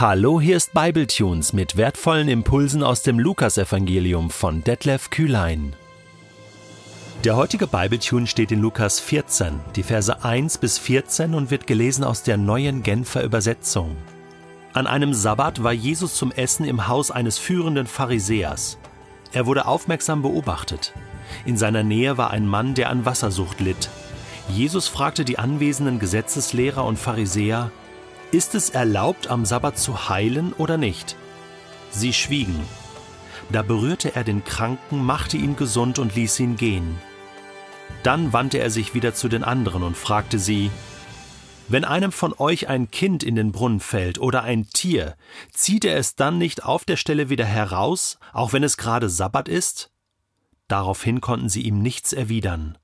Hallo, hier ist Bibletunes mit wertvollen Impulsen aus dem Lukasevangelium von Detlef Kühlein. Der heutige Bibletune steht in Lukas 14, die Verse 1 bis 14 und wird gelesen aus der neuen Genfer Übersetzung. An einem Sabbat war Jesus zum Essen im Haus eines führenden Pharisäers. Er wurde aufmerksam beobachtet. In seiner Nähe war ein Mann, der an Wassersucht litt. Jesus fragte die anwesenden Gesetzeslehrer und Pharisäer, ist es erlaubt, am Sabbat zu heilen oder nicht? Sie schwiegen. Da berührte er den Kranken, machte ihn gesund und ließ ihn gehen. Dann wandte er sich wieder zu den anderen und fragte sie, wenn einem von euch ein Kind in den Brunnen fällt oder ein Tier, zieht er es dann nicht auf der Stelle wieder heraus, auch wenn es gerade Sabbat ist? Daraufhin konnten sie ihm nichts erwidern.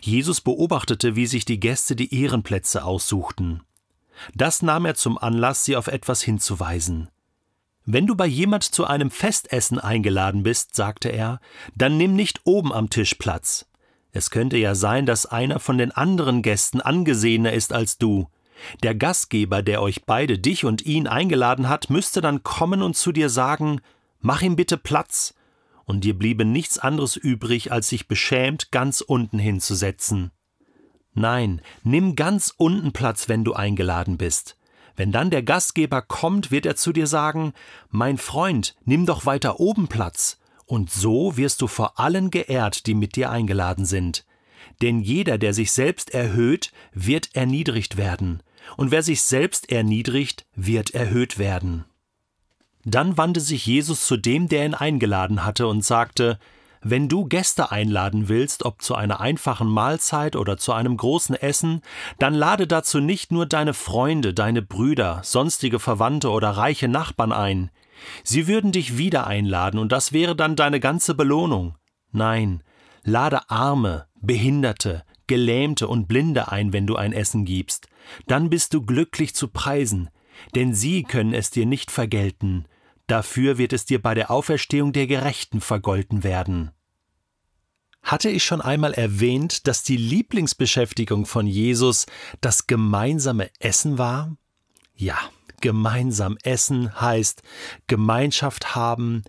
Jesus beobachtete, wie sich die Gäste die Ehrenplätze aussuchten. Das nahm er zum Anlass, sie auf etwas hinzuweisen. Wenn du bei jemand zu einem Festessen eingeladen bist, sagte er, dann nimm nicht oben am Tisch Platz. Es könnte ja sein, dass einer von den anderen Gästen angesehener ist als du. Der Gastgeber, der euch beide, dich und ihn eingeladen hat, müsste dann kommen und zu dir sagen, mach ihm bitte Platz, und dir bliebe nichts anderes übrig, als sich beschämt ganz unten hinzusetzen. Nein, nimm ganz unten Platz, wenn du eingeladen bist. Wenn dann der Gastgeber kommt, wird er zu dir sagen, Mein Freund, nimm doch weiter oben Platz. Und so wirst du vor allen geehrt, die mit dir eingeladen sind. Denn jeder, der sich selbst erhöht, wird erniedrigt werden, und wer sich selbst erniedrigt, wird erhöht werden. Dann wandte sich Jesus zu dem, der ihn eingeladen hatte, und sagte, wenn du Gäste einladen willst, ob zu einer einfachen Mahlzeit oder zu einem großen Essen, dann lade dazu nicht nur deine Freunde, deine Brüder, sonstige Verwandte oder reiche Nachbarn ein. Sie würden dich wieder einladen, und das wäre dann deine ganze Belohnung. Nein, lade Arme, Behinderte, Gelähmte und Blinde ein, wenn du ein Essen gibst. Dann bist du glücklich zu preisen, denn sie können es dir nicht vergelten, Dafür wird es dir bei der Auferstehung der Gerechten vergolten werden. Hatte ich schon einmal erwähnt, dass die Lieblingsbeschäftigung von Jesus das gemeinsame Essen war? Ja, gemeinsam essen heißt Gemeinschaft haben,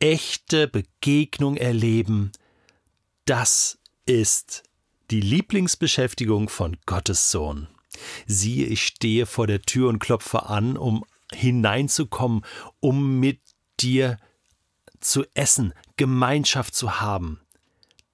echte Begegnung erleben. Das ist die Lieblingsbeschäftigung von Gottes Sohn. Siehe, ich stehe vor der Tür und klopfe an, um hineinzukommen, um mit dir zu essen, Gemeinschaft zu haben.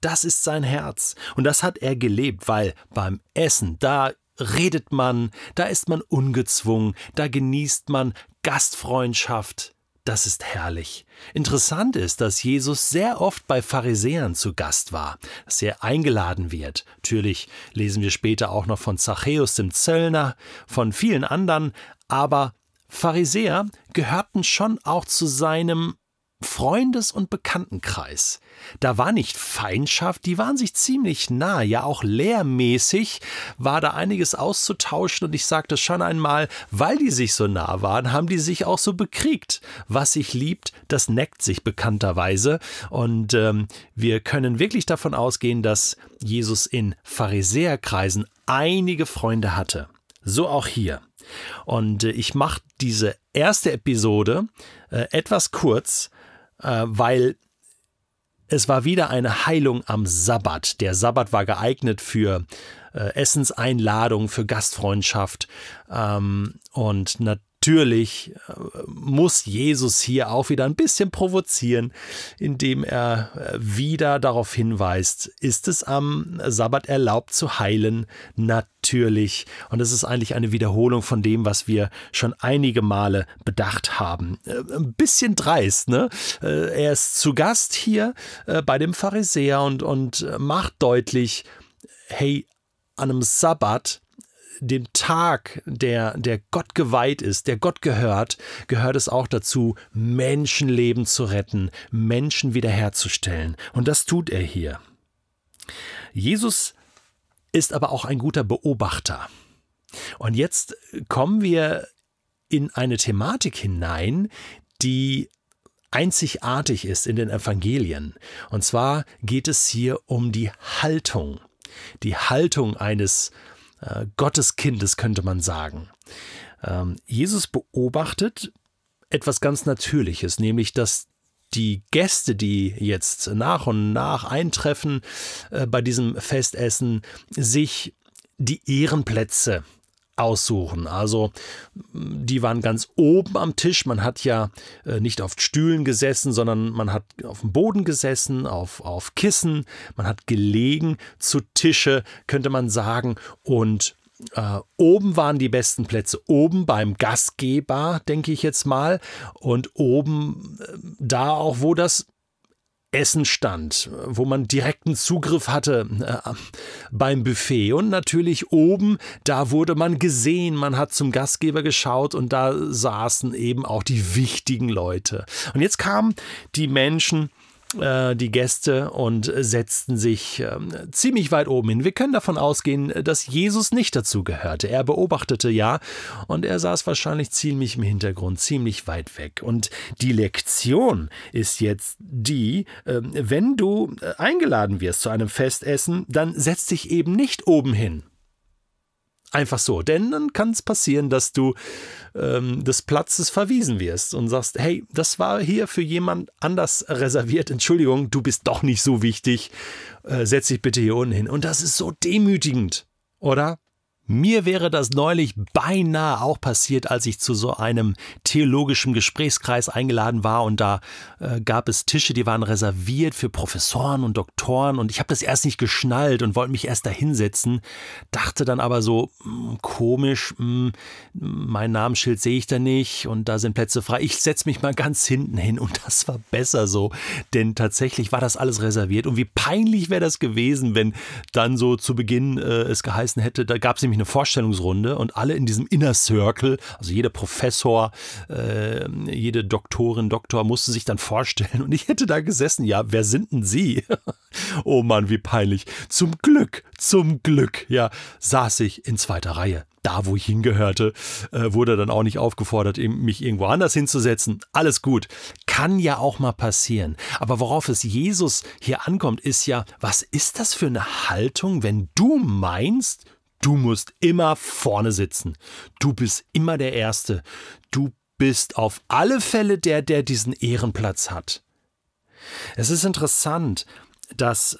Das ist sein Herz. Und das hat er gelebt, weil beim Essen, da redet man, da ist man ungezwungen, da genießt man Gastfreundschaft. Das ist herrlich. Interessant ist, dass Jesus sehr oft bei Pharisäern zu Gast war, dass er eingeladen wird. Natürlich lesen wir später auch noch von Zachäus dem Zöllner, von vielen anderen, aber Pharisäer gehörten schon auch zu seinem Freundes- und Bekanntenkreis. Da war nicht Feindschaft, die waren sich ziemlich nah, ja auch lehrmäßig war da einiges auszutauschen und ich sagte schon einmal, weil die sich so nah waren, haben die sich auch so bekriegt. Was sich liebt, das neckt sich bekannterweise und ähm, wir können wirklich davon ausgehen, dass Jesus in Pharisäerkreisen einige Freunde hatte. So auch hier. Und äh, ich mache diese erste Episode äh, etwas kurz, weil es war wieder eine Heilung am Sabbat. Der Sabbat war geeignet für äh, Essenseinladung, für Gastfreundschaft. Ähm, und natürlich natürlich äh, muss Jesus hier auch wieder ein bisschen provozieren, indem er äh, wieder darauf hinweist, ist es am Sabbat erlaubt zu heilen? Natürlich. Und es ist eigentlich eine Wiederholung von dem, was wir schon einige Male bedacht haben. Äh, ein bisschen dreist, ne? Er ist zu Gast hier bei dem Pharisäer und, und macht deutlich, hey, an einem Sabbat dem Tag, der, der Gott geweiht ist, der Gott gehört, gehört es auch dazu, Menschenleben zu retten, Menschen wiederherzustellen. Und das tut er hier. Jesus ist aber auch ein guter Beobachter. Und jetzt kommen wir in eine Thematik hinein, die einzigartig ist in den Evangelien. Und zwar geht es hier um die Haltung. Die Haltung eines äh, Gotteskindes, könnte man sagen. Ähm, Jesus beobachtet etwas ganz Natürliches, nämlich dass die Gäste, die jetzt nach und nach eintreffen äh, bei diesem Festessen, sich die Ehrenplätze aussuchen. Also die waren ganz oben am Tisch. Man hat ja äh, nicht auf Stühlen gesessen, sondern man hat auf dem Boden gesessen, auf, auf Kissen. Man hat gelegen zu Tische, könnte man sagen. Und äh, oben waren die besten Plätze, oben beim Gastgeber, denke ich jetzt mal, und oben äh, da auch, wo das Essen stand, wo man direkten Zugriff hatte äh, beim Buffet. Und natürlich oben, da wurde man gesehen, man hat zum Gastgeber geschaut und da saßen eben auch die wichtigen Leute. Und jetzt kamen die Menschen, die Gäste und setzten sich äh, ziemlich weit oben hin. Wir können davon ausgehen, dass Jesus nicht dazu gehörte. Er beobachtete ja und er saß wahrscheinlich ziemlich im Hintergrund, ziemlich weit weg. Und die Lektion ist jetzt die, äh, wenn du äh, eingeladen wirst zu einem Festessen, dann setz dich eben nicht oben hin. Einfach so. Denn dann kann es passieren, dass du ähm, des Platzes verwiesen wirst und sagst, hey, das war hier für jemand anders reserviert. Entschuldigung, du bist doch nicht so wichtig. Äh, setz dich bitte hier unten hin. Und das ist so demütigend, oder? Mir wäre das neulich beinahe auch passiert, als ich zu so einem theologischen Gesprächskreis eingeladen war und da äh, gab es Tische, die waren reserviert für Professoren und Doktoren und ich habe das erst nicht geschnallt und wollte mich erst da hinsetzen, dachte dann aber so mh, hm, komisch, mh, hm, mein Namensschild sehe ich da nicht und da sind Plätze frei. Ich setze mich mal ganz hinten hin und das war besser so, denn tatsächlich war das alles reserviert und wie peinlich wäre das gewesen, wenn dann so zu Beginn äh, es geheißen hätte, da gab es nämlich nämlich eine Vorstellungsrunde und alle in diesem Inner Circle, also jeder Professor, äh, jede Doktorin, Doktor musste sich dann vorstellen und ich hätte da gesessen, ja, wer sind denn Sie? oh Mann, wie peinlich. Zum Glück, zum Glück, ja, saß ich in zweiter Reihe da, wo ich hingehörte, äh, wurde dann auch nicht aufgefordert, mich irgendwo anders hinzusetzen. Alles gut. Kann ja auch mal passieren. Aber worauf es Jesus hier ankommt, ist ja, was ist das für eine Haltung, wenn du meinst, Du musst immer vorne sitzen. Du bist immer der Erste. Du bist auf alle Fälle der, der diesen Ehrenplatz hat. Es ist interessant, dass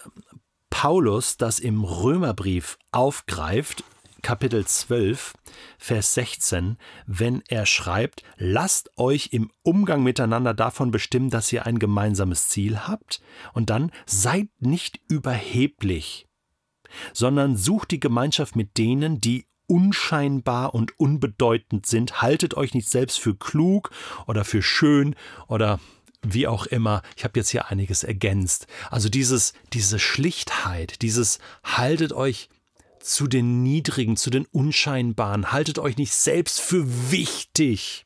Paulus das im Römerbrief aufgreift, Kapitel 12, Vers 16, wenn er schreibt, lasst euch im Umgang miteinander davon bestimmen, dass ihr ein gemeinsames Ziel habt, und dann seid nicht überheblich, sondern sucht die Gemeinschaft mit denen, die unscheinbar und unbedeutend sind. Haltet euch nicht selbst für klug oder für schön oder wie auch immer. Ich habe jetzt hier einiges ergänzt. Also dieses, diese Schlichtheit, dieses haltet euch zu den Niedrigen, zu den Unscheinbaren, haltet euch nicht selbst für wichtig.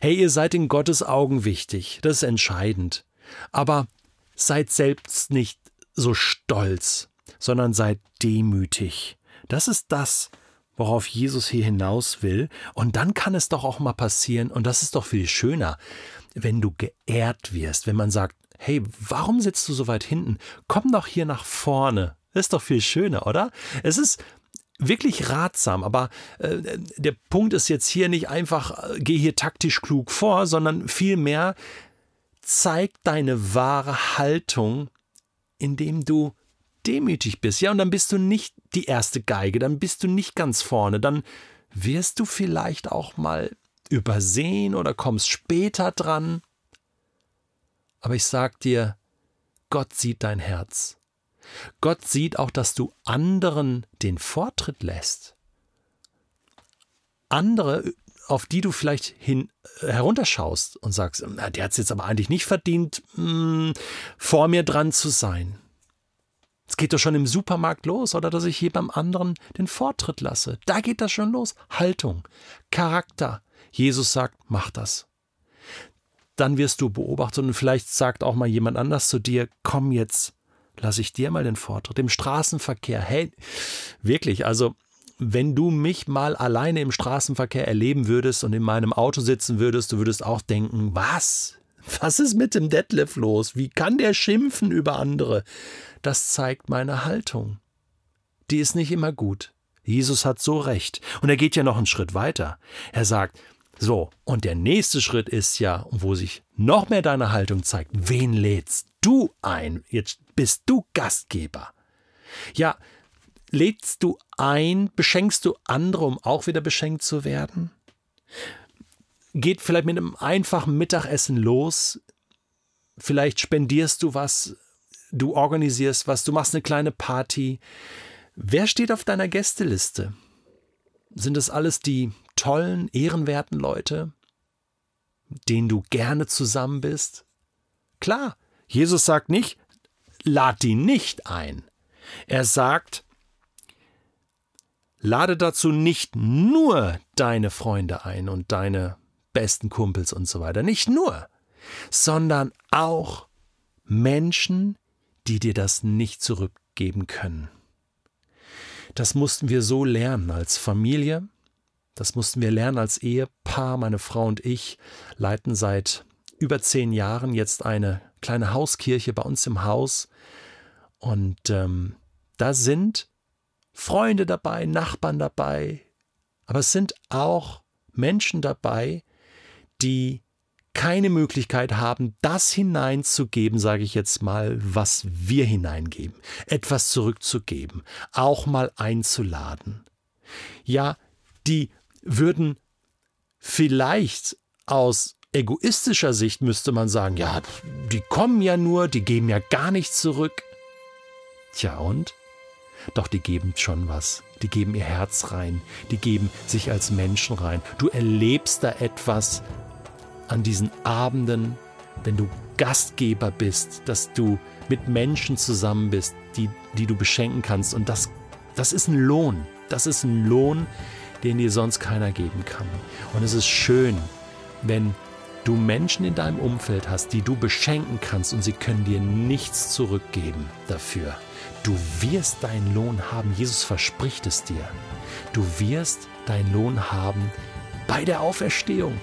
Hey, ihr seid in Gottes Augen wichtig, das ist entscheidend. Aber seid selbst nicht so stolz sondern seid demütig. Das ist das, worauf Jesus hier hinaus will. Und dann kann es doch auch mal passieren, und das ist doch viel schöner, wenn du geehrt wirst, wenn man sagt, hey, warum sitzt du so weit hinten? Komm doch hier nach vorne. Das ist doch viel schöner, oder? Es ist wirklich ratsam, aber äh, der Punkt ist jetzt hier nicht einfach, äh, geh hier taktisch klug vor, sondern vielmehr zeig deine wahre Haltung, indem du demütig bist, ja, und dann bist du nicht die erste Geige, dann bist du nicht ganz vorne, dann wirst du vielleicht auch mal übersehen oder kommst später dran. Aber ich sag dir, Gott sieht dein Herz. Gott sieht auch, dass du anderen den Vortritt lässt. Andere, auf die du vielleicht hin, äh, herunterschaust und sagst, na, der hat es jetzt aber eigentlich nicht verdient, mh, hm, vor mir dran zu sein. Es geht doch schon im Supermarkt los, oder dass ich beim anderen den Vortritt lasse. Da geht das schon los. Haltung, Charakter. Jesus sagt, mach das. Dann wirst du beobachtet und vielleicht sagt auch mal jemand anders zu dir, komm jetzt, lass ich dir mal den Vortritt. Im Straßenverkehr, hey, wirklich, also wenn du mich mal alleine im Straßenverkehr erleben würdest und in meinem Auto sitzen würdest, du würdest auch denken, was? Was ist mit dem Detlef los? Wie kann der schimpfen über andere? Das zeigt meine Haltung. Die ist nicht immer gut. Jesus hat so recht. Und er geht ja noch einen Schritt weiter. Er sagt, so, und der nächste Schritt ist ja, wo sich noch mehr deine Haltung zeigt, wen lädst du ein? Jetzt bist du Gastgeber. Ja, lädst du ein, beschenkst du andere, um auch wieder beschenkt zu werden? Geht vielleicht mit einem einfachen Mittagessen los. Vielleicht spendierst du was, du organisierst was, du machst eine kleine Party. Wer steht auf deiner Gästeliste? Sind das alles die tollen, ehrenwerten Leute, denen du gerne zusammen bist? Klar, Jesus sagt nicht, lad die nicht ein. Er sagt, lade dazu nicht nur deine Freunde ein und deine besten Kumpels und so weiter, nicht nur, sondern auch Menschen, die dir das nicht zurückgeben können. Das mussten wir so lernen als Familie, das mussten wir lernen als Ehepaar. Meine Frau und ich leiten seit über zehn Jahren jetzt eine kleine Hauskirche bei uns im Haus. Und ähm, da sind Freunde dabei, Nachbarn dabei, aber es sind auch Menschen dabei, die keine Möglichkeit haben, das hineinzugeben, sage ich jetzt mal, was wir hineingeben, etwas zurückzugeben, auch mal einzuladen. Ja, die würden vielleicht aus egoistischer Sicht müsste man sagen, ja, die kommen ja nur, die geben ja gar nichts zurück. Tja, und? Doch die geben schon was. Die geben ihr Herz rein. Die geben sich als Menschen rein. Du erlebst da etwas an diesen Abenden, wenn du Gastgeber bist, dass du mit Menschen zusammen bist, die, die du beschenken kannst. Und das, das ist ein Lohn. Das ist ein Lohn, den dir sonst keiner geben kann. Und es ist schön, wenn du Menschen in deinem Umfeld hast, die du beschenken kannst und sie können dir nichts zurückgeben dafür. Du wirst deinen Lohn haben. Jesus verspricht es dir. Du wirst deinen Lohn haben bei der Auferstehung.